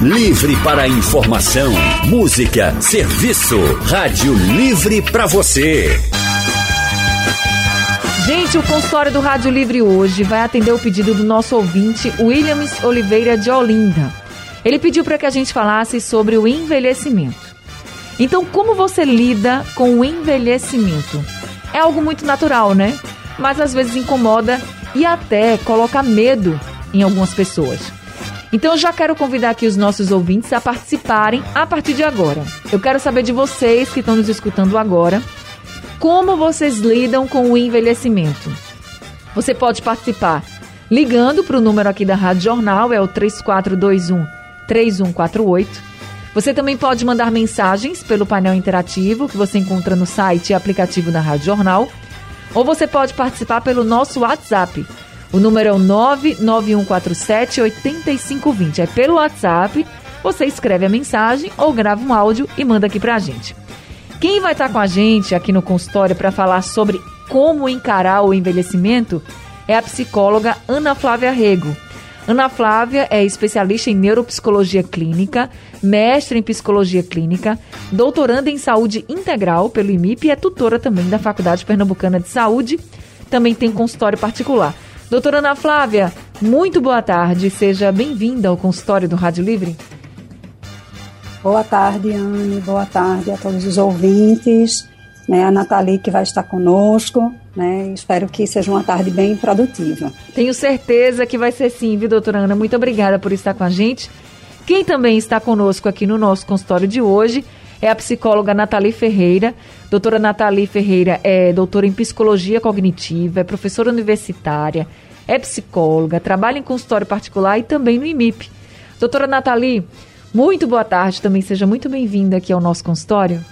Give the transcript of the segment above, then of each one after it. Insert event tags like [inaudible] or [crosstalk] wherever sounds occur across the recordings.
Livre para informação, música, serviço. Rádio Livre para você. Gente, o consultório do Rádio Livre hoje vai atender o pedido do nosso ouvinte, Williams Oliveira de Olinda. Ele pediu para que a gente falasse sobre o envelhecimento. Então, como você lida com o envelhecimento? É algo muito natural, né? Mas às vezes incomoda e até coloca medo em algumas pessoas. Então eu já quero convidar aqui os nossos ouvintes a participarem a partir de agora. Eu quero saber de vocês que estão nos escutando agora, como vocês lidam com o envelhecimento. Você pode participar ligando para o número aqui da Rádio Jornal, é o 3421 3148. Você também pode mandar mensagens pelo painel interativo que você encontra no site e aplicativo da Rádio Jornal, ou você pode participar pelo nosso WhatsApp o número é o 99147 8520. É pelo WhatsApp. Você escreve a mensagem ou grava um áudio e manda aqui pra gente. Quem vai estar com a gente aqui no consultório para falar sobre como encarar o envelhecimento é a psicóloga Ana Flávia Rego. Ana Flávia é especialista em neuropsicologia clínica, mestre em psicologia clínica, doutoranda em saúde integral pelo IMIP e é tutora também da Faculdade Pernambucana de Saúde. Também tem consultório particular. Doutora Ana Flávia, muito boa tarde. Seja bem-vinda ao consultório do Rádio Livre. Boa tarde, Anne. Boa tarde a todos os ouvintes. Né, a Nathalie que vai estar conosco. Né, espero que seja uma tarde bem produtiva. Tenho certeza que vai ser sim, viu, doutora Ana? Muito obrigada por estar com a gente. Quem também está conosco aqui no nosso consultório de hoje é a psicóloga Nathalie Ferreira. Doutora Nathalie Ferreira é doutora em psicologia cognitiva, é professora universitária, é psicóloga, trabalha em consultório particular e também no IMIP. Doutora Nathalie, muito boa tarde também, seja muito bem-vinda aqui ao nosso consultório.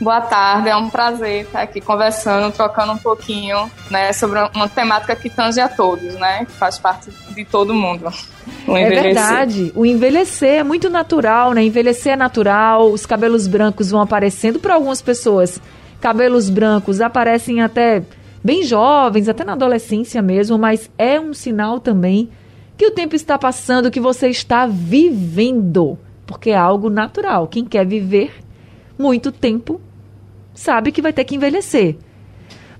Boa tarde, é um prazer estar aqui conversando, trocando um pouquinho né, sobre uma temática que tange a todos, né? Que faz parte de todo mundo. O é verdade, o envelhecer é muito natural, né? Envelhecer é natural, os cabelos brancos vão aparecendo para algumas pessoas. Cabelos brancos aparecem até bem jovens, até na adolescência mesmo, mas é um sinal também que o tempo está passando, que você está vivendo, porque é algo natural. Quem quer viver muito tempo, sabe que vai ter que envelhecer.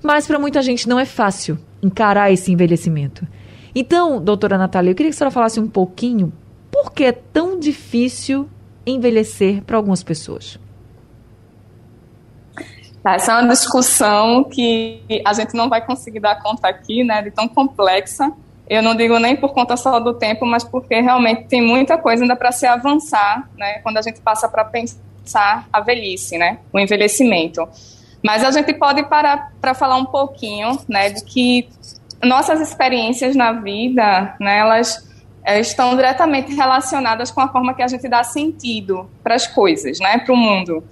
Mas para muita gente não é fácil encarar esse envelhecimento. Então, doutora Natália, eu queria que a senhora falasse um pouquinho por que é tão difícil envelhecer para algumas pessoas. Essa é uma discussão que a gente não vai conseguir dar conta aqui, né, de tão complexa. Eu não digo nem por conta só do tempo, mas porque realmente tem muita coisa ainda para se avançar, né, quando a gente passa para pensar a velhice, né? O envelhecimento. Mas a gente pode parar para falar um pouquinho, né, de que nossas experiências na vida, né, elas é, estão diretamente relacionadas com a forma que a gente dá sentido para as coisas, né, para o mundo.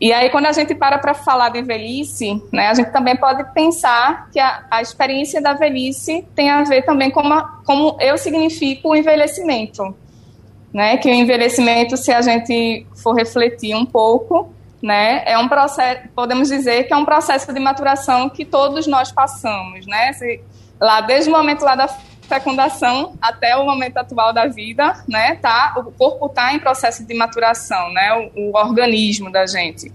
E aí, quando a gente para para falar de velhice, né, a gente também pode pensar que a, a experiência da velhice tem a ver também com a, como eu significo o envelhecimento né? Que o envelhecimento, se a gente for refletir um pouco, né, é um processo, podemos dizer que é um processo de maturação que todos nós passamos, né? Se, lá desde o momento lá da fecundação até o momento atual da vida, né, tá, o corpo está em processo de maturação, né, o, o organismo da gente.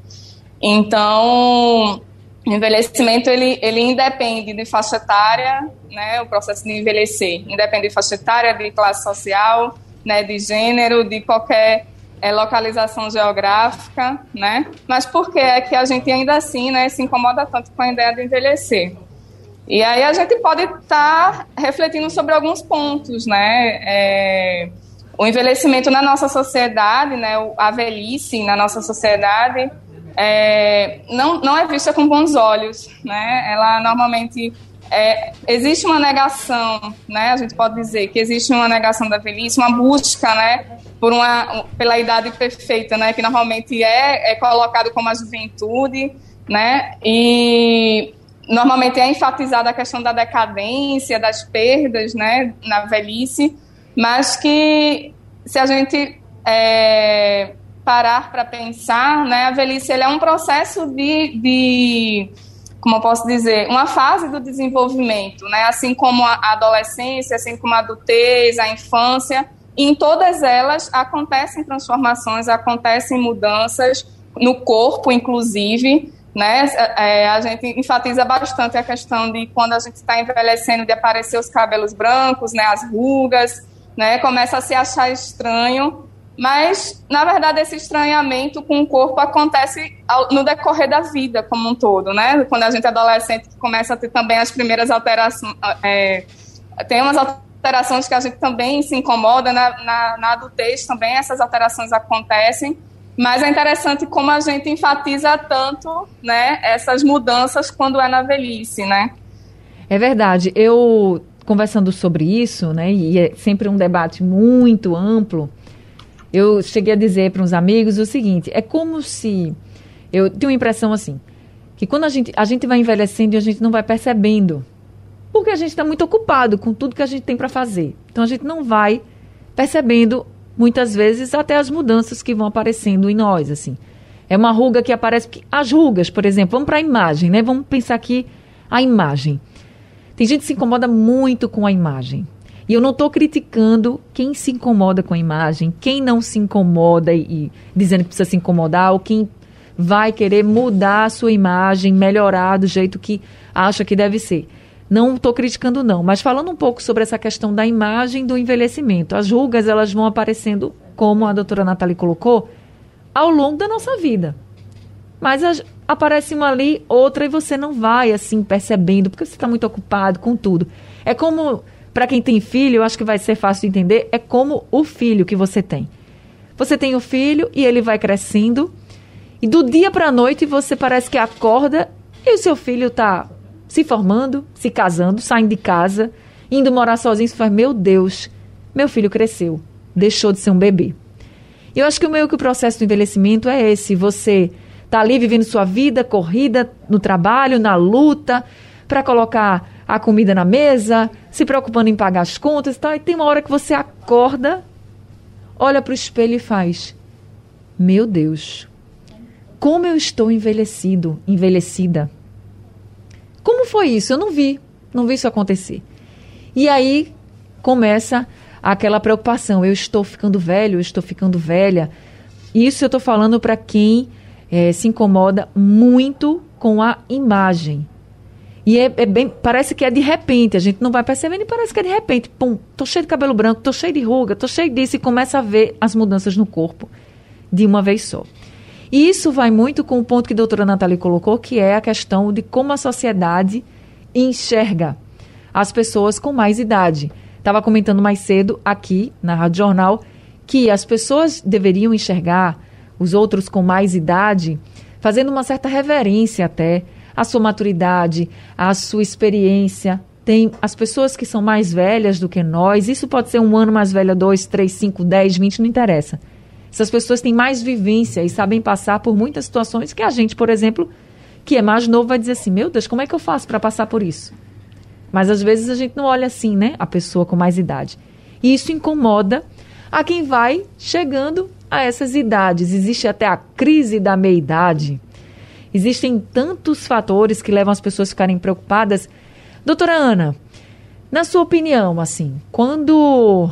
Então, o envelhecimento ele, ele independe de faixa etária, né, o processo de envelhecer independe de faixa etária, de classe social, né, de gênero, de qualquer é, localização geográfica, né? Mas por que é que a gente ainda assim, né, se incomoda tanto com a ideia de envelhecer? E aí a gente pode estar tá refletindo sobre alguns pontos, né? É, o envelhecimento na nossa sociedade, né, a velhice na nossa sociedade, é, não, não é vista com bons olhos, né? Ela normalmente é, existe uma negação, né? A gente pode dizer que existe uma negação da velhice, uma busca, né? Por uma, pela idade perfeita, né? Que normalmente é, é colocado como a juventude, né? E normalmente é enfatizada a questão da decadência, das perdas, né? Na velhice, mas que se a gente é, parar para pensar, né? A velhice é um processo de, de como eu posso dizer, uma fase do desenvolvimento, né? Assim como a adolescência, assim como a adultez, a infância, em todas elas acontecem transformações, acontecem mudanças no corpo, inclusive. Né? É, a gente enfatiza bastante a questão de quando a gente está envelhecendo, de aparecer os cabelos brancos, né, as rugas, né, começa a se achar estranho. Mas, na verdade, esse estranhamento com o corpo acontece no decorrer da vida como um todo, né? Quando a gente é adolescente, começa a ter também as primeiras alterações. É, tem umas alterações que a gente também se incomoda, na, na, na adultez também essas alterações acontecem. Mas é interessante como a gente enfatiza tanto né, essas mudanças quando é na velhice, né? É verdade. Eu, conversando sobre isso, né, e é sempre um debate muito amplo, eu cheguei a dizer para uns amigos o seguinte: é como se. Eu tenho uma impressão assim, que quando a gente, a gente vai envelhecendo e a gente não vai percebendo, porque a gente está muito ocupado com tudo que a gente tem para fazer. Então a gente não vai percebendo, muitas vezes, até as mudanças que vão aparecendo em nós, assim. É uma ruga que aparece. As rugas, por exemplo, vamos para a imagem, né? Vamos pensar aqui a imagem. Tem gente que se incomoda muito com a imagem. E eu não estou criticando quem se incomoda com a imagem, quem não se incomoda e, e, dizendo que precisa se incomodar, ou quem vai querer mudar a sua imagem, melhorar do jeito que acha que deve ser. Não estou criticando não, mas falando um pouco sobre essa questão da imagem do envelhecimento. As rugas elas vão aparecendo, como a doutora Nathalie colocou, ao longo da nossa vida. Mas as, aparece uma ali, outra, e você não vai assim percebendo, porque você está muito ocupado com tudo. É como para quem tem filho, eu acho que vai ser fácil de entender, é como o filho que você tem. Você tem o filho e ele vai crescendo, e do dia para a noite você parece que acorda e o seu filho está se formando, se casando, saindo de casa, indo morar sozinho. Você fala, meu Deus, meu filho cresceu, deixou de ser um bebê. E eu acho que o meio que o processo do envelhecimento é esse, você está ali vivendo sua vida, corrida no trabalho, na luta, para colocar a comida na mesa, se preocupando em pagar as contas e tal. E tem uma hora que você acorda, olha para o espelho e faz: Meu Deus, como eu estou envelhecido, envelhecida. Como foi isso? Eu não vi, não vi isso acontecer. E aí começa aquela preocupação: eu estou ficando velho, eu estou ficando velha. Isso eu estou falando para quem é, se incomoda muito com a imagem. E é, é, bem, parece que é de repente, a gente não vai percebendo e parece que é de repente, pum, tô cheio de cabelo branco, tô cheio de ruga, tô cheio disso e começa a ver as mudanças no corpo de uma vez só. E isso vai muito com o ponto que a doutora Nathalie colocou, que é a questão de como a sociedade enxerga as pessoas com mais idade. Estava comentando mais cedo aqui na Rádio Jornal que as pessoas deveriam enxergar os outros com mais idade fazendo uma certa reverência até a sua maturidade, a sua experiência. Tem as pessoas que são mais velhas do que nós, isso pode ser um ano mais velha, dois, três, cinco, dez, vinte, não interessa. Essas pessoas têm mais vivência e sabem passar por muitas situações que a gente, por exemplo, que é mais novo, vai dizer assim: meu Deus, como é que eu faço para passar por isso? Mas às vezes a gente não olha assim, né? A pessoa com mais idade. E isso incomoda a quem vai chegando a essas idades. Existe até a crise da meia-idade Existem tantos fatores que levam as pessoas a ficarem preocupadas. Doutora Ana, na sua opinião, assim, quando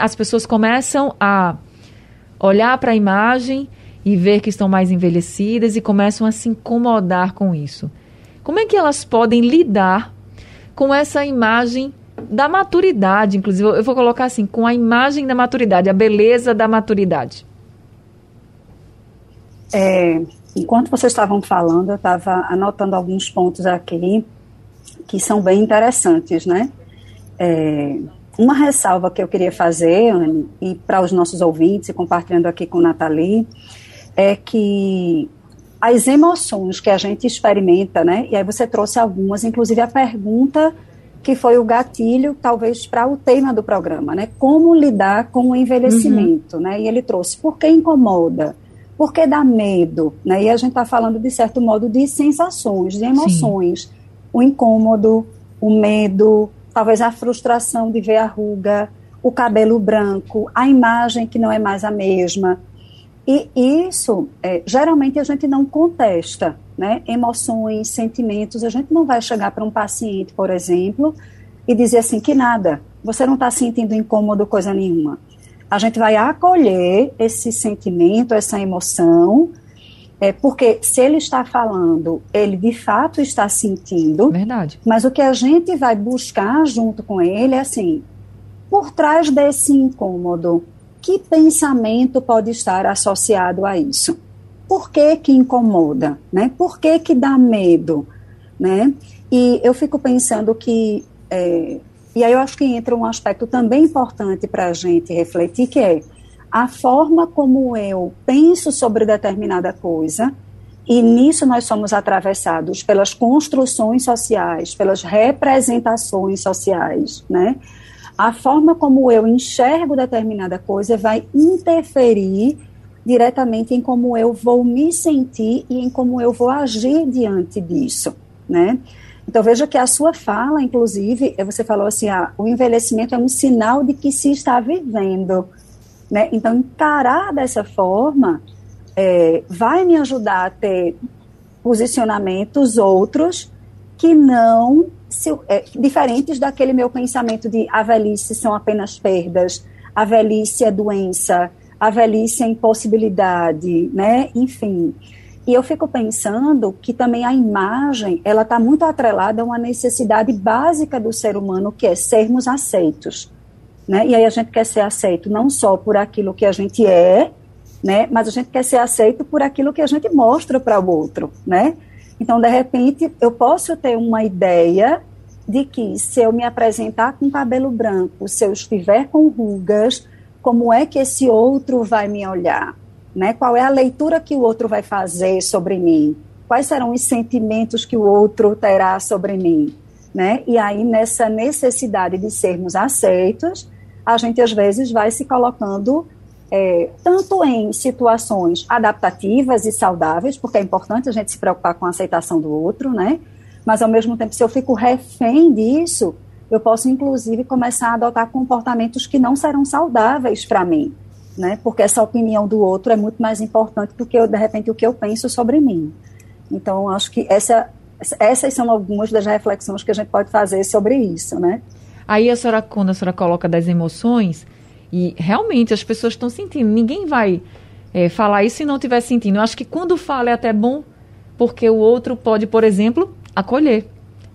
as pessoas começam a olhar para a imagem e ver que estão mais envelhecidas e começam a se incomodar com isso, como é que elas podem lidar com essa imagem da maturidade, inclusive eu vou colocar assim, com a imagem da maturidade, a beleza da maturidade? É, Enquanto vocês estavam falando, eu estava anotando alguns pontos aqui que são bem interessantes, né? É, uma ressalva que eu queria fazer, Anne, e para os nossos ouvintes, e compartilhando aqui com Nathalie, é que as emoções que a gente experimenta, né? E aí você trouxe algumas, inclusive a pergunta que foi o gatilho, talvez, para o tema do programa, né? Como lidar com o envelhecimento, uhum. né? E ele trouxe por que incomoda, por que dá medo? Né? E a gente está falando, de certo modo, de sensações, de emoções. Sim. O incômodo, o medo, talvez a frustração de ver a ruga, o cabelo branco, a imagem que não é mais a mesma. E isso, é, geralmente, a gente não contesta, né? Emoções, sentimentos. A gente não vai chegar para um paciente, por exemplo, e dizer assim que nada, você não está sentindo incômodo coisa nenhuma. A gente vai acolher esse sentimento, essa emoção, é, porque se ele está falando, ele de fato está sentindo. Verdade. Mas o que a gente vai buscar junto com ele é assim: por trás desse incômodo, que pensamento pode estar associado a isso? Por que que incomoda? Né? Por que que dá medo? Né? E eu fico pensando que é, e aí eu acho que entra um aspecto também importante para a gente refletir, que é a forma como eu penso sobre determinada coisa, e nisso nós somos atravessados pelas construções sociais, pelas representações sociais, né? A forma como eu enxergo determinada coisa vai interferir diretamente em como eu vou me sentir e em como eu vou agir diante disso, né? Então veja que a sua fala, inclusive, é, você falou assim, ah, o envelhecimento é um sinal de que se está vivendo, né? Então encarar dessa forma é, vai me ajudar a ter posicionamentos outros que não se, é, diferentes daquele meu pensamento de a velhice são apenas perdas, a velhice é doença, a velhice é impossibilidade, né? Enfim. E eu fico pensando que também a imagem, ela está muito atrelada a uma necessidade básica do ser humano, que é sermos aceitos. Né? E aí a gente quer ser aceito não só por aquilo que a gente é, né? mas a gente quer ser aceito por aquilo que a gente mostra para o outro. Né? Então, de repente, eu posso ter uma ideia de que se eu me apresentar com cabelo branco, se eu estiver com rugas, como é que esse outro vai me olhar? Né? Qual é a leitura que o outro vai fazer sobre mim? Quais serão os sentimentos que o outro terá sobre mim, né? E aí nessa necessidade de sermos aceitos, a gente às vezes vai se colocando é, tanto em situações adaptativas e saudáveis, porque é importante a gente se preocupar com a aceitação do outro, né? Mas ao mesmo tempo, se eu fico refém disso, eu posso inclusive começar a adotar comportamentos que não serão saudáveis para mim né? Porque essa opinião do outro é muito mais importante do que, de repente, o que eu penso sobre mim. Então, acho que essa, essas são algumas das reflexões que a gente pode fazer sobre isso, né? Aí a senhora, quando a senhora coloca das emoções, e realmente as pessoas estão sentindo, ninguém vai é, falar isso se não estiver sentindo. Eu acho que quando fala é até bom, porque o outro pode, por exemplo, acolher.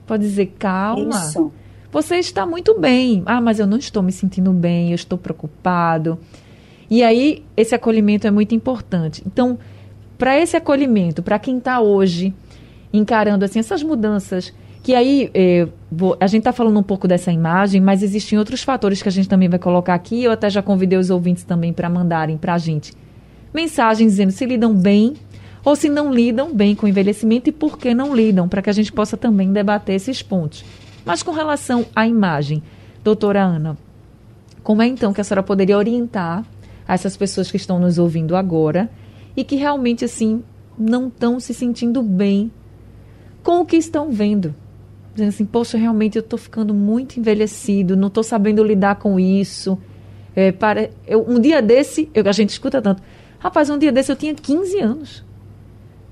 Pode dizer, calma. Isso. Você está muito bem. Ah, mas eu não estou me sentindo bem, eu estou preocupado. E aí, esse acolhimento é muito importante. Então, para esse acolhimento, para quem está hoje encarando assim essas mudanças, que aí eh, vou, a gente está falando um pouco dessa imagem, mas existem outros fatores que a gente também vai colocar aqui. Eu até já convidei os ouvintes também para mandarem para a gente mensagens dizendo se lidam bem ou se não lidam bem com o envelhecimento e por que não lidam, para que a gente possa também debater esses pontos. Mas com relação à imagem, doutora Ana, como é então que a senhora poderia orientar essas pessoas que estão nos ouvindo agora e que realmente assim não estão se sentindo bem com o que estão vendo. Dizendo assim, poxa, realmente eu estou ficando muito envelhecido, não estou sabendo lidar com isso. É, para, eu, um dia desse, eu, a gente escuta tanto, rapaz, um dia desse eu tinha 15 anos.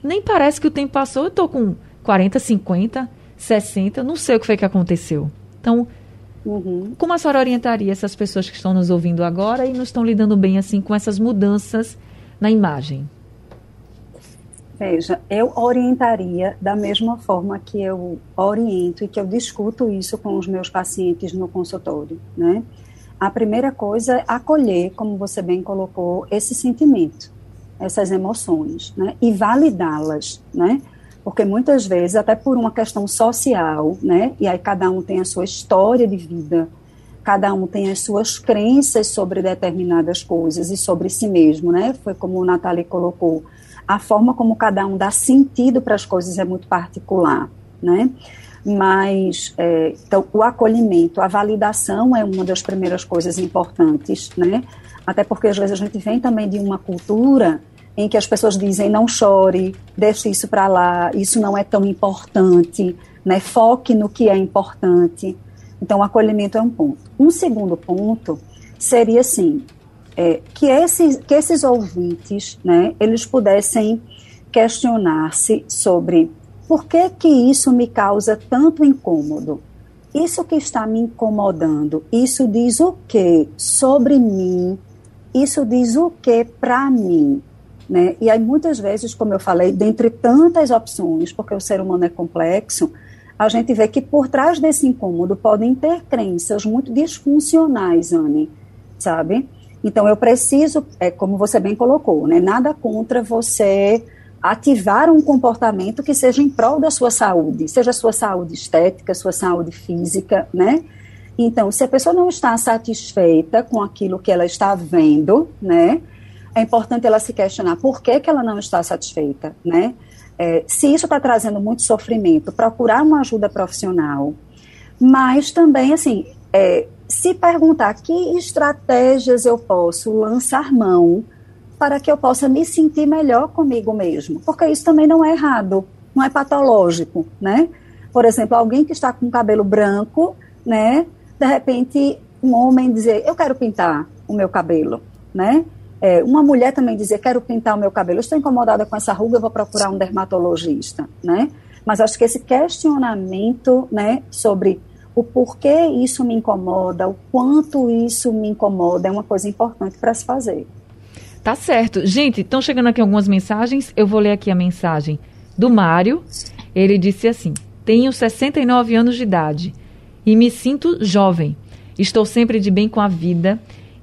Nem parece que o tempo passou, eu estou com 40, 50, 60, não sei o que foi que aconteceu. Então, Uhum. Como a senhora orientaria essas pessoas que estão nos ouvindo agora e não estão lidando bem assim com essas mudanças na imagem? Veja, eu orientaria da mesma forma que eu oriento e que eu discuto isso com os meus pacientes no consultório, né? A primeira coisa é acolher, como você bem colocou, esse sentimento, essas emoções, né? E validá-las, né? Porque muitas vezes, até por uma questão social, né, e aí cada um tem a sua história de vida, cada um tem as suas crenças sobre determinadas coisas e sobre si mesmo, né, foi como o Nathalie colocou, a forma como cada um dá sentido para as coisas é muito particular, né, mas é, então, o acolhimento, a validação é uma das primeiras coisas importantes, né, até porque às vezes a gente vem também de uma cultura em que as pessoas dizem não chore, deixe isso para lá, isso não é tão importante, né? Foque no que é importante. Então, o acolhimento é um ponto. Um segundo ponto seria assim, é, que, esses, que esses ouvintes, né, eles pudessem questionar-se sobre por que que isso me causa tanto incômodo, isso que está me incomodando, isso diz o que sobre mim? Isso diz o que para mim? Né? E aí, muitas vezes, como eu falei, dentre tantas opções, porque o ser humano é complexo, a gente vê que por trás desse incômodo podem ter crenças muito disfuncionais, Anne, sabe? Então, eu preciso, é, como você bem colocou, né, nada contra você ativar um comportamento que seja em prol da sua saúde, seja sua saúde estética, sua saúde física, né? Então, se a pessoa não está satisfeita com aquilo que ela está vendo, né? É importante ela se questionar por que, que ela não está satisfeita, né? É, se isso está trazendo muito sofrimento, procurar uma ajuda profissional. Mas também, assim, é, se perguntar que estratégias eu posso lançar mão para que eu possa me sentir melhor comigo mesmo, porque isso também não é errado, não é patológico, né? Por exemplo, alguém que está com cabelo branco, né? De repente, um homem dizer, eu quero pintar o meu cabelo, né? É, uma mulher também dizer, quero pintar o meu cabelo, estou incomodada com essa ruga, vou procurar um dermatologista, né? Mas acho que esse questionamento, né, sobre o porquê isso me incomoda, o quanto isso me incomoda, é uma coisa importante para se fazer. Tá certo. Gente, estão chegando aqui algumas mensagens. Eu vou ler aqui a mensagem do Mário. Ele disse assim: Tenho 69 anos de idade e me sinto jovem. Estou sempre de bem com a vida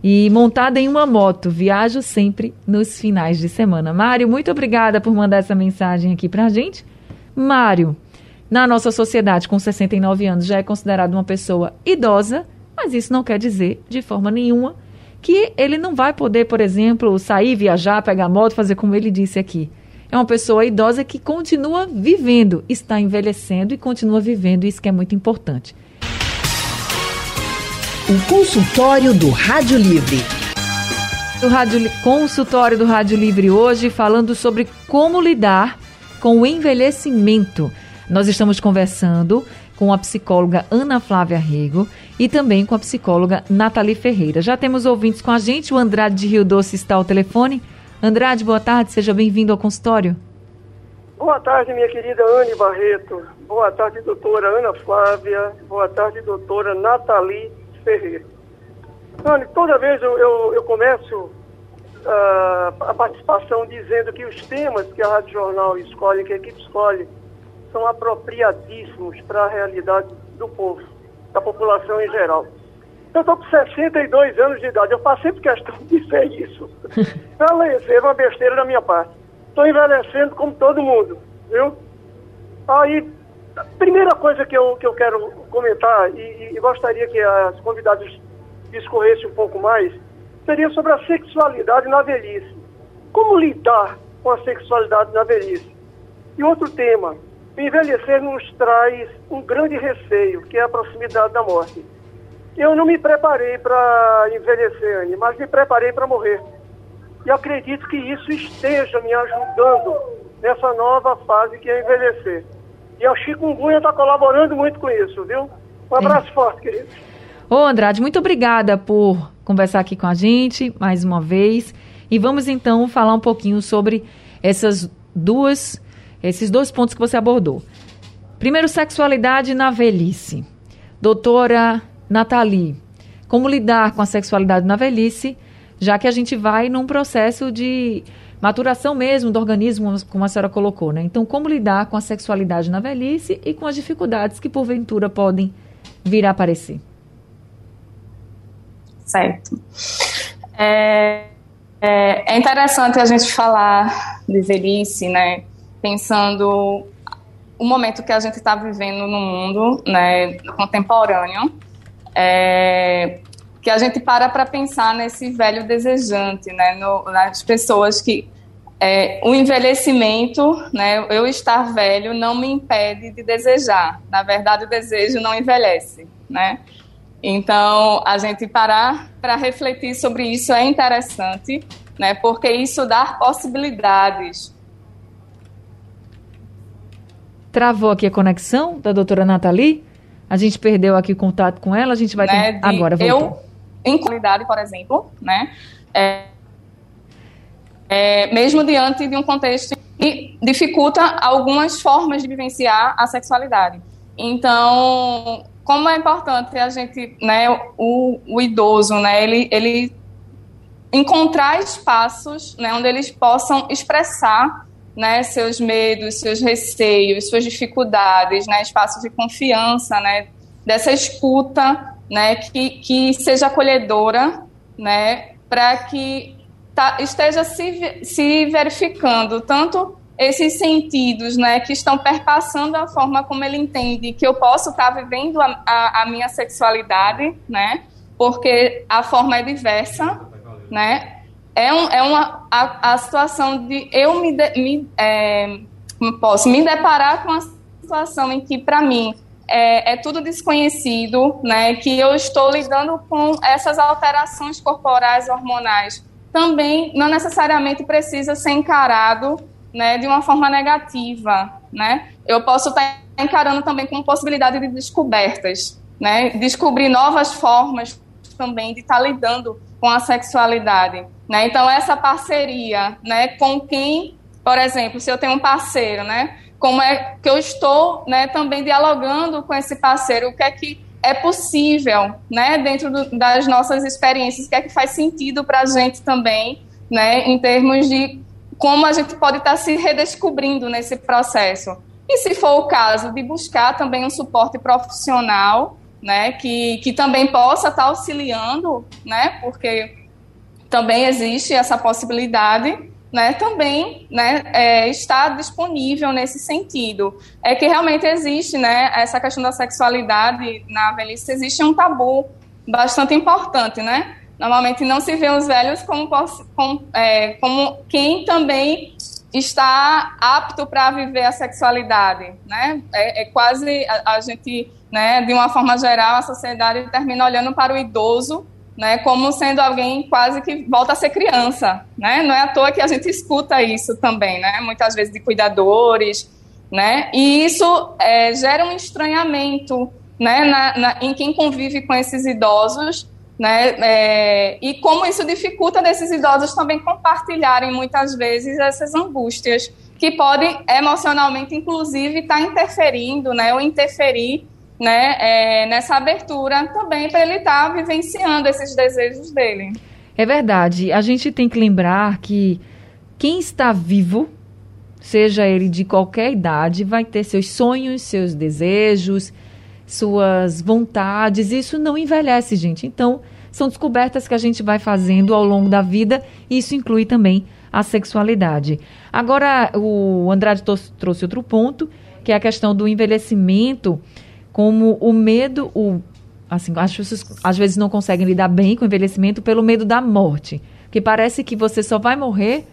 e montada em uma moto. Viajo sempre nos finais de semana. Mário, muito obrigada por mandar essa mensagem aqui pra gente. Mário, na nossa sociedade, com 69 anos, já é considerado uma pessoa idosa, mas isso não quer dizer, de forma nenhuma, que ele não vai poder, por exemplo, sair, viajar, pegar moto, fazer como ele disse aqui. É uma pessoa idosa que continua vivendo, está envelhecendo e continua vivendo, isso que é muito importante. O consultório do Rádio Livre. O rádio, consultório do Rádio Livre hoje falando sobre como lidar com o envelhecimento. Nós estamos conversando com a psicóloga Ana Flávia Rego e também com a psicóloga Nathalie Ferreira. Já temos ouvintes com a gente, o Andrade de Rio Doce está ao telefone. Andrade, boa tarde, seja bem-vindo ao consultório. Boa tarde, minha querida Anne Barreto. Boa tarde, doutora Ana Flávia. Boa tarde, doutora Nathalie Ferreira. Anne, toda vez eu, eu, eu começo uh, a participação dizendo que os temas que a Rádio Jornal escolhe, que a equipe escolhe, são apropriadíssimos para a realidade do povo, da população em geral. Eu estou com 62 anos de idade, eu faço sempre questão de dizer isso. [laughs] Falecer é uma besteira da minha parte. Estou envelhecendo como todo mundo, viu? Aí, primeira coisa que eu, que eu quero comentar, e, e gostaria que as convidadas discorressem um pouco mais, seria sobre a sexualidade na velhice. Como lidar com a sexualidade na velhice? E outro tema, envelhecer nos traz um grande receio, que é a proximidade da morte. Eu não me preparei para envelhecer, Anne, mas me preparei para morrer. E acredito que isso esteja me ajudando nessa nova fase que é envelhecer. E a chikungunya está colaborando muito com isso, viu? Um abraço é. forte, querido. Ô, Andrade, muito obrigada por conversar aqui com a gente mais uma vez. E vamos então falar um pouquinho sobre essas duas esses dois pontos que você abordou. Primeiro, sexualidade na velhice. Doutora Nathalie, como lidar com a sexualidade na velhice, já que a gente vai num processo de maturação mesmo do organismo, como a senhora colocou, né? Então, como lidar com a sexualidade na velhice e com as dificuldades que porventura podem vir a aparecer? Certo. É, é, é interessante a gente falar de velhice, né? pensando o momento que a gente está vivendo no mundo né, contemporâneo, é, que a gente para para pensar nesse velho desejante, né, no, nas pessoas que é, o envelhecimento, né, eu estar velho não me impede de desejar. Na verdade, o desejo não envelhece, né? Então, a gente parar para refletir sobre isso é interessante, né? Porque isso dá possibilidades Travou aqui a conexão da doutora Nathalie. A gente perdeu aqui o contato com ela, a gente vai né, ter... agora voltou. Eu, em qualidade, por exemplo, né, é, é, mesmo diante de um contexto que dificulta algumas formas de vivenciar a sexualidade. Então, como é importante a gente, né, o, o idoso, né, ele, ele encontrar espaços, né, onde eles possam expressar, né, seus medos, seus receios, suas dificuldades, né, espaços de confiança, né, dessa escuta, né, que, que seja acolhedora, né, para que tá, esteja se, se verificando tanto esses sentidos, né, que estão perpassando a forma como ele entende que eu posso estar tá vivendo a, a, a, minha sexualidade, né, porque a forma é diversa, né, é, um, é uma a, a situação de eu me, de, me é, posso me deparar com a situação em que para mim é, é, tudo desconhecido, né, que eu estou lidando com essas alterações corporais hormonais, também não necessariamente precisa ser encarado né, de uma forma negativa, né? Eu posso estar encarando também como possibilidade de descobertas, né? Descobrir novas formas também de estar lidando com a sexualidade, né? Então essa parceria, né, com quem, por exemplo, se eu tenho um parceiro, né, como é que eu estou, né, também dialogando com esse parceiro, o que é que é possível, né, dentro do, das nossas experiências, o que é que faz sentido para a gente também, né, em termos de como a gente pode estar se redescobrindo nesse processo. E se for o caso de buscar também um suporte profissional, né, que, que também possa estar auxiliando, né, porque também existe essa possibilidade, né, também, né, é, está disponível nesse sentido. É que realmente existe, né, essa questão da sexualidade na velhice, existe um tabu bastante importante, né, Normalmente não se vê os velhos como, como, é, como quem também está apto para viver a sexualidade, né? É, é quase a, a, gente, né, de uma forma geral, a sociedade termina olhando para o idoso, né, como sendo alguém quase que volta a ser criança, né? Não é à toa que a gente escuta isso também, né? Muitas vezes de cuidadores, né? E isso é, gera um estranhamento, né, na, na, em quem convive com esses idosos né? É, e como isso dificulta desses idosos também compartilharem muitas vezes essas angústias que podem emocionalmente, inclusive, estar tá interferindo, né? Ou interferir, né? É, nessa abertura também para ele estar tá vivenciando esses desejos dele. É verdade. A gente tem que lembrar que quem está vivo, seja ele de qualquer idade, vai ter seus sonhos, seus desejos suas vontades. Isso não envelhece, gente. Então, são descobertas que a gente vai fazendo ao longo da vida e isso inclui também a sexualidade. Agora, o Andrade trouxe outro ponto, que é a questão do envelhecimento, como o medo, o, assim, as pessoas às vezes não conseguem lidar bem com o envelhecimento pelo medo da morte. Porque parece que você só vai morrer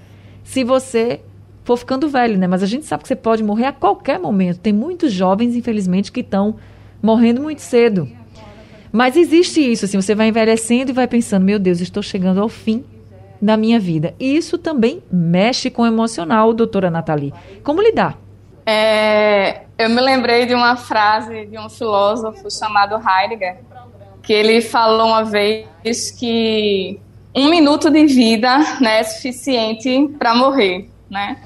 se você for ficando velho, né? Mas a gente sabe que você pode morrer a qualquer momento. Tem muitos jovens, infelizmente, que estão morrendo muito cedo. Mas existe isso, assim, você vai envelhecendo e vai pensando, meu Deus, estou chegando ao fim da minha vida. E isso também mexe com o emocional, doutora Nathalie. Como lidar? É, eu me lembrei de uma frase de um filósofo chamado Heidegger, que ele falou uma vez que um minuto de vida né, é suficiente para morrer, né?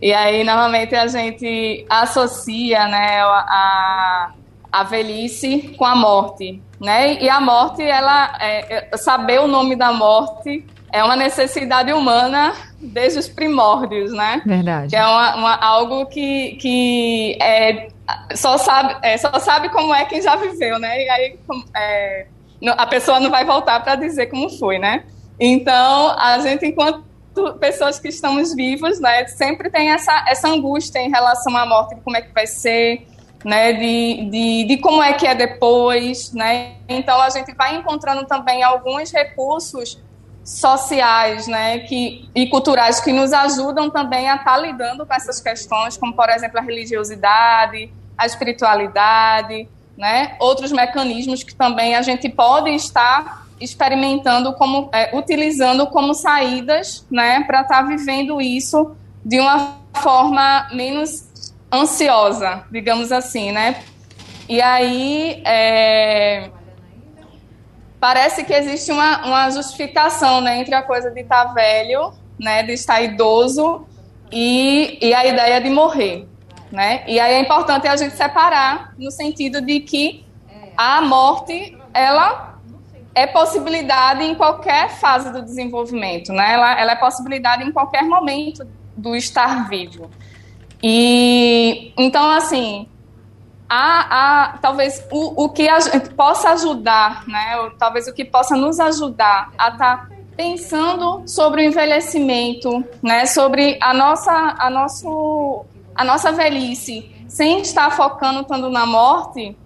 E aí, normalmente, a gente associa né, a, a velhice com a morte, né? E a morte, ela, é, saber o nome da morte é uma necessidade humana desde os primórdios, né? Verdade. Que é uma, uma, algo que, que é, só, sabe, é, só sabe como é quem já viveu, né? E aí é, a pessoa não vai voltar para dizer como foi, né? Então, a gente, enquanto pessoas que estamos vivos, né, sempre tem essa, essa angústia em relação à morte, de como é que vai ser, né, de, de, de, como é que é depois, né? Então a gente vai encontrando também alguns recursos sociais, né, que, e culturais que nos ajudam também a estar tá lidando com essas questões, como por exemplo a religiosidade, a espiritualidade, né? Outros mecanismos que também a gente pode estar experimentando como, é, utilizando como saídas, né, para estar tá vivendo isso de uma forma menos ansiosa, digamos assim, né? E aí é, parece que existe uma, uma justificação né, entre a coisa de estar tá velho, né, de estar idoso e, e a ideia de morrer. Né? E aí é importante a gente separar no sentido de que a morte, ela é possibilidade em qualquer fase do desenvolvimento, né? Ela, ela é possibilidade em qualquer momento do estar vivo. E então, assim, a, a, talvez o, o que a gente possa ajudar, né? Ou, talvez o que possa nos ajudar a estar tá pensando sobre o envelhecimento, né? Sobre a nossa, a nosso, a nossa velhice, sem estar focando tanto na morte,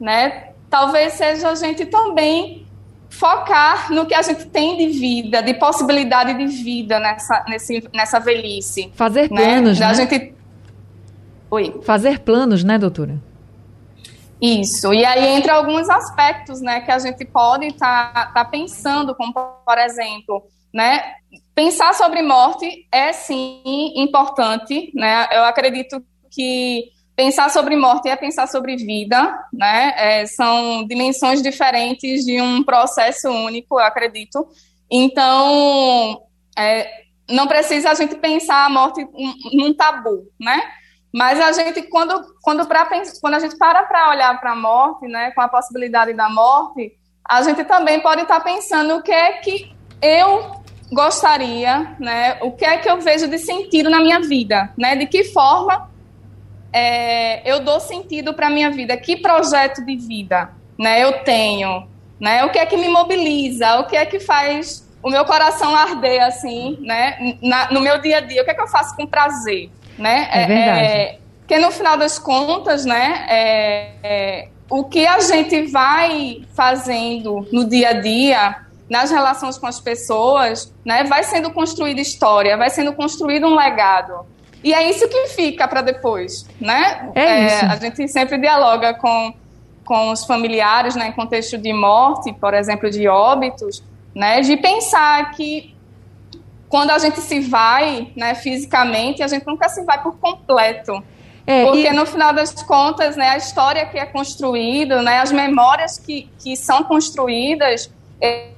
né? Talvez seja a gente também focar no que a gente tem de vida, de possibilidade de vida nessa, nesse, nessa velhice. Fazer né? planos, né? A gente... Oi. Fazer planos, né, doutora? Isso. E aí entra alguns aspectos, né, que a gente pode estar tá, tá pensando, como por exemplo, né, pensar sobre morte é sim importante, né? Eu acredito que pensar sobre morte é pensar sobre vida, né? É, são dimensões diferentes de um processo único, eu acredito. Então, é, não precisa a gente pensar a morte num tabu, né? Mas a gente, quando, quando, pra, quando a gente para para olhar para a morte, né, com a possibilidade da morte, a gente também pode estar tá pensando o que é que eu gostaria, né, o que é que eu vejo de sentido na minha vida, né, de que forma é, eu dou sentido para a minha vida, que projeto de vida né, eu tenho, né, o que é que me mobiliza, o que é que faz o meu coração arder assim, né, na, no meu dia a dia, o que é que eu faço com prazer né? É verdade. É, porque no final das contas, né, é, é, o que a gente vai fazendo no dia a dia, nas relações com as pessoas, né, vai sendo construída história, vai sendo construído um legado. E é isso que fica para depois, né? É, é isso. A gente sempre dialoga com, com os familiares, né, em contexto de morte, por exemplo, de óbitos, né, de pensar que quando a gente se vai, né, fisicamente, a gente nunca se vai por completo. É, Porque e... no final das contas, né, a história que é construída, né, as memórias que, que são construídas,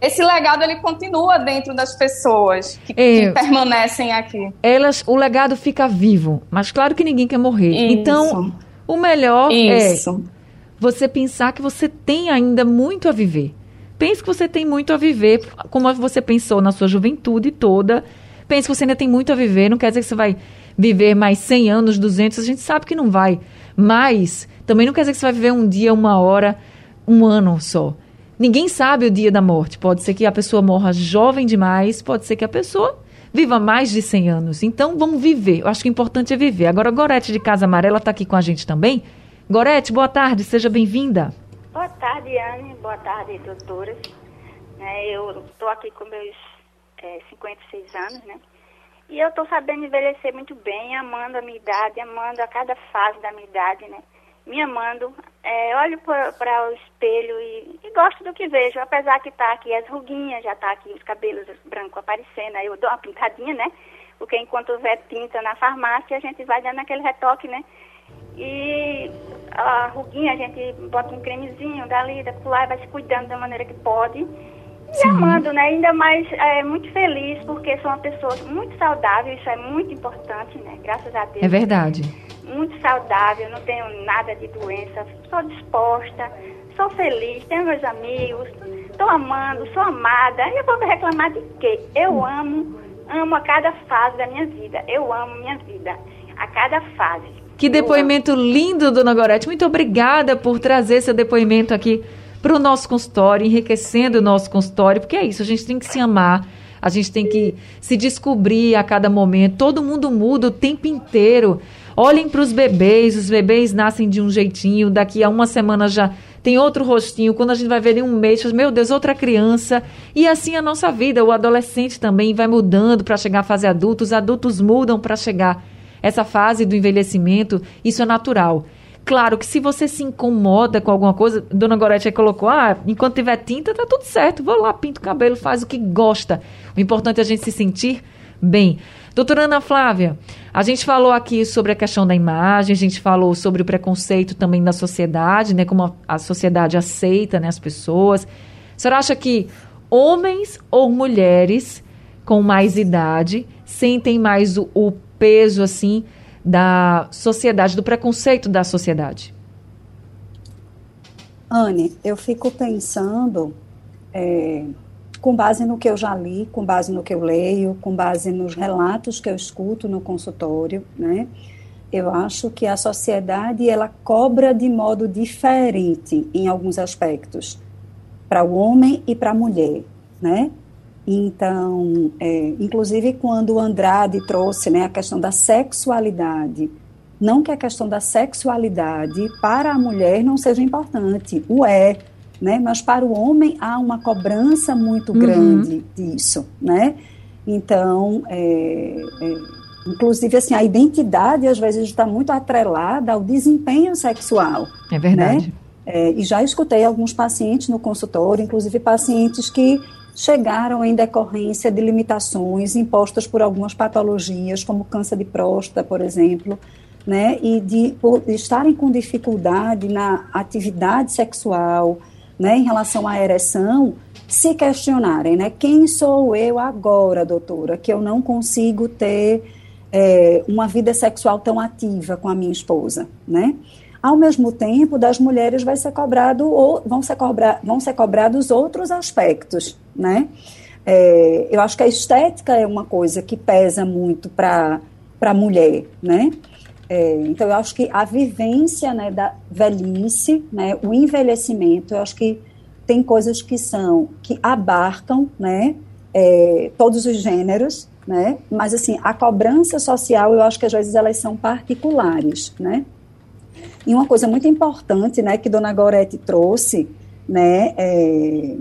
esse legado ele continua dentro das pessoas que, é, que, permanecem aqui. Elas, o legado fica vivo, mas claro que ninguém quer morrer. Isso. Então, o melhor é Isso. é você pensar que você tem ainda muito a viver. Pense que você tem muito a viver, como você pensou na sua juventude toda. Pense que você ainda tem muito a viver, não quer dizer que você vai viver mais 100 anos, 200, a gente sabe que não vai. Mas também não quer dizer que você vai viver um dia, uma hora, um ano só. Ninguém sabe o dia da morte. Pode ser que a pessoa morra jovem demais, pode ser que a pessoa viva mais de 100 anos. Então, vamos viver. Eu acho que o importante é viver. Agora, a Gorete de Casa Amarela está aqui com a gente também. Gorete, boa tarde, seja bem-vinda. Boa tarde, Anne. Boa tarde, doutoras. É, eu estou aqui com meus é, 56 anos, né? E eu estou sabendo envelhecer muito bem, amando a minha idade, amando a cada fase da minha idade, né? Me amando. É, olho para o espelho e, e, gosto do que vejo, apesar que tá aqui as ruguinhas, já tá aqui os cabelos brancos aparecendo, aí eu dou uma pintadinha, né? Porque enquanto houver tinta na farmácia, a gente vai dando aquele retoque, né? E a ruguinha a gente bota um cremezinho dali, da e vai se cuidando da maneira que pode. E Sim. amando, né? Ainda mais é, muito feliz, porque sou uma pessoa muito saudável, isso é muito importante, né? Graças a Deus. É verdade. Muito saudável, não tenho nada de doença, sou disposta, sou feliz, tenho meus amigos, estou amando, sou amada. E eu vou reclamar de quê? Eu amo, amo a cada fase da minha vida. Eu amo minha vida, a cada fase. Que depoimento lindo, dona Gorete. Muito obrigada por trazer seu depoimento aqui para o nosso consultório, enriquecendo o nosso consultório, porque é isso, a gente tem que se amar, a gente tem que se descobrir a cada momento. Todo mundo muda o tempo inteiro. Olhem para os bebês, os bebês nascem de um jeitinho, daqui a uma semana já tem outro rostinho, quando a gente vai ver em um mês, meu Deus, outra criança. E assim a nossa vida, o adolescente também vai mudando para chegar à fase adulta, os adultos mudam para chegar essa fase do envelhecimento, isso é natural. Claro que se você se incomoda com alguma coisa, Dona Gorete colocou, ah, enquanto tiver tinta, tá tudo certo. Vou lá, pinta o cabelo, faz o que gosta. O importante é a gente se sentir bem. Doutora Ana Flávia, a gente falou aqui sobre a questão da imagem, a gente falou sobre o preconceito também da sociedade, né? Como a, a sociedade aceita né, as pessoas. A senhora acha que homens ou mulheres com mais idade sentem mais o, o peso assim da sociedade, do preconceito da sociedade? Anne, eu fico pensando, é, com base no que eu já li, com base no que eu leio, com base nos relatos que eu escuto no consultório, né? Eu acho que a sociedade ela cobra de modo diferente em alguns aspectos para o homem e para a mulher, né? Então, é, inclusive quando o Andrade trouxe né, a questão da sexualidade, não que a questão da sexualidade para a mulher não seja importante, o é, né? Mas para o homem há uma cobrança muito uhum. grande disso, né? Então, é, é, inclusive assim, a identidade às vezes está muito atrelada ao desempenho sexual. É verdade. Né? É, e já escutei alguns pacientes no consultório, inclusive pacientes que chegaram em decorrência de limitações impostas por algumas patologias, como câncer de próstata, por exemplo, né, e de, de estarem com dificuldade na atividade sexual, né, em relação à ereção, se questionarem, né, quem sou eu agora, doutora, que eu não consigo ter é, uma vida sexual tão ativa com a minha esposa, né? Ao mesmo tempo, das mulheres vai ser cobrado ou vão ser, cobra, vão ser cobrados outros aspectos, né? É, eu acho que a estética é uma coisa que pesa muito para a mulher, né? É, então, eu acho que a vivência né, da velhice, né, o envelhecimento, eu acho que tem coisas que são, que abarcam, né, é, todos os gêneros, né, mas, assim, a cobrança social, eu acho que às vezes elas são particulares, né. E uma coisa muito importante, né, que Dona Gorete trouxe, né, é,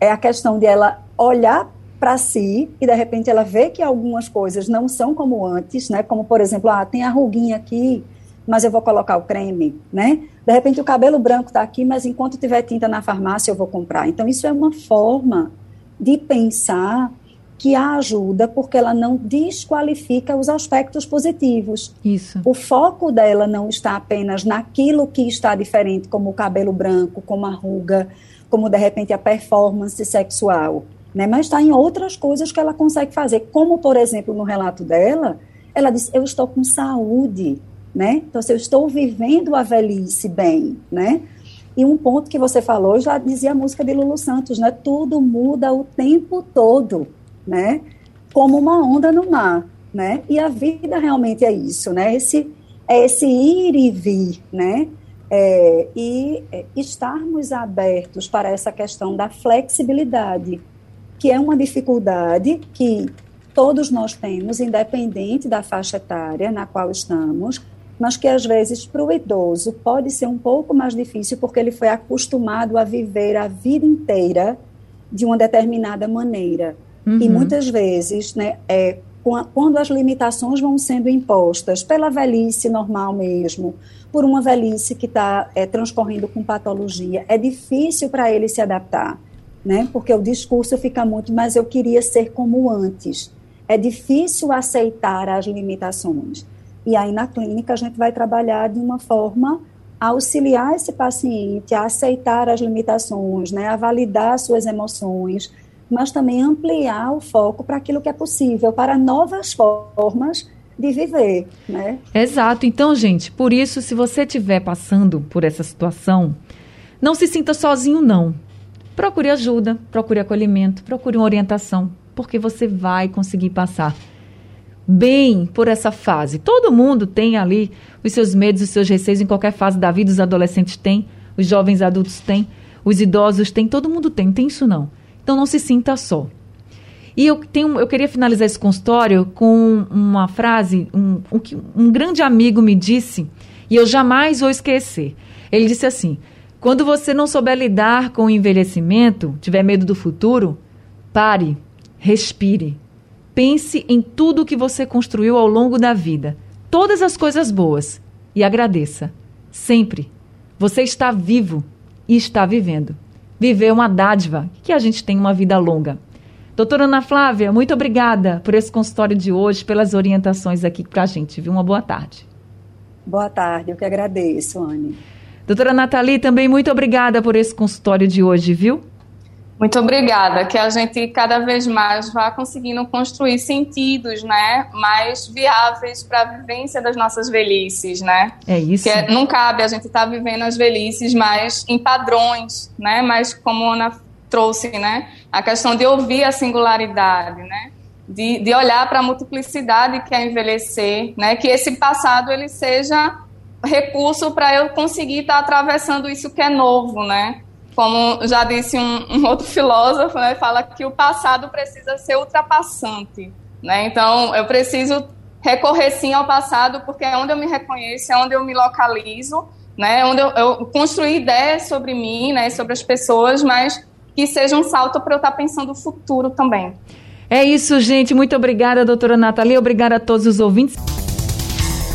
é a questão de ela olhar para si e de repente ela vê que algumas coisas não são como antes, né? Como por exemplo, ah, tem a ruguinha aqui, mas eu vou colocar o creme, né? De repente o cabelo branco está aqui, mas enquanto tiver tinta na farmácia eu vou comprar. Então isso é uma forma de pensar que a ajuda porque ela não desqualifica os aspectos positivos. Isso. O foco dela não está apenas naquilo que está diferente, como o cabelo branco, como a ruga, como de repente a performance sexual né? Mas está em outras coisas que ela consegue fazer, como por exemplo no relato dela, ela disse: eu estou com saúde, né? Então se eu estou vivendo a velhice bem, né? E um ponto que você falou, já dizia a música de Lulu Santos, né? Tudo muda o tempo todo, né? Como uma onda no mar, né? E a vida realmente é isso, né? Esse é esse ir e vir, né? É, e é, estarmos abertos para essa questão da flexibilidade, que é uma dificuldade que todos nós temos, independente da faixa etária na qual estamos, mas que às vezes para o idoso pode ser um pouco mais difícil porque ele foi acostumado a viver a vida inteira de uma determinada maneira. Uhum. E muitas vezes, né, é, quando as limitações vão sendo impostas pela velhice normal mesmo, por uma velhice que está é, transcorrendo com patologia, é difícil para ele se adaptar né? Porque o discurso fica muito, mas eu queria ser como antes. É difícil aceitar as limitações. E aí na clínica a gente vai trabalhar de uma forma a auxiliar esse paciente a aceitar as limitações, né? A validar suas emoções, mas também ampliar o foco para aquilo que é possível, para novas formas de viver, né? Exato. Então, gente, por isso, se você estiver passando por essa situação, não se sinta sozinho, não procure ajuda, procure acolhimento, procure uma orientação, porque você vai conseguir passar bem por essa fase. Todo mundo tem ali os seus medos, os seus receios em qualquer fase da vida. Os adolescentes têm, os jovens adultos têm, os idosos têm, todo mundo tem, tem isso não. Então não se sinta só. E eu, tenho, eu queria finalizar esse consultório com uma frase, um, um, um grande amigo me disse, e eu jamais vou esquecer. Ele disse assim: quando você não souber lidar com o envelhecimento, tiver medo do futuro, pare, respire. Pense em tudo que você construiu ao longo da vida, todas as coisas boas, e agradeça. Sempre. Você está vivo e está vivendo. Viver uma dádiva, que a gente tem uma vida longa. Doutora Ana Flávia, muito obrigada por esse consultório de hoje, pelas orientações aqui para a gente, viu? Uma boa tarde. Boa tarde, eu que agradeço, Anne. Doutora Nathalie, também muito obrigada por esse consultório de hoje, viu? Muito obrigada. Que a gente cada vez mais vá conseguindo construir sentidos, né, mais viáveis para a vivência das nossas velhices, né? É isso. Que é, não cabe a gente estar tá vivendo as velhices mais em padrões, né? Mas como a Ana trouxe, né, a questão de ouvir a singularidade, né? De, de olhar para a multiplicidade que é envelhecer, né? Que esse passado ele seja recurso para eu conseguir estar tá atravessando isso que é novo, né? Como já disse um, um outro filósofo, né, fala que o passado precisa ser ultrapassante. Né? Então, eu preciso recorrer sim ao passado, porque é onde eu me reconheço, é onde eu me localizo, né? onde eu, eu construir ideias sobre mim, né? sobre as pessoas, mas que seja um salto para eu estar pensando o futuro também. É isso, gente. Muito obrigada, doutora Nathalie. Obrigada a todos os ouvintes.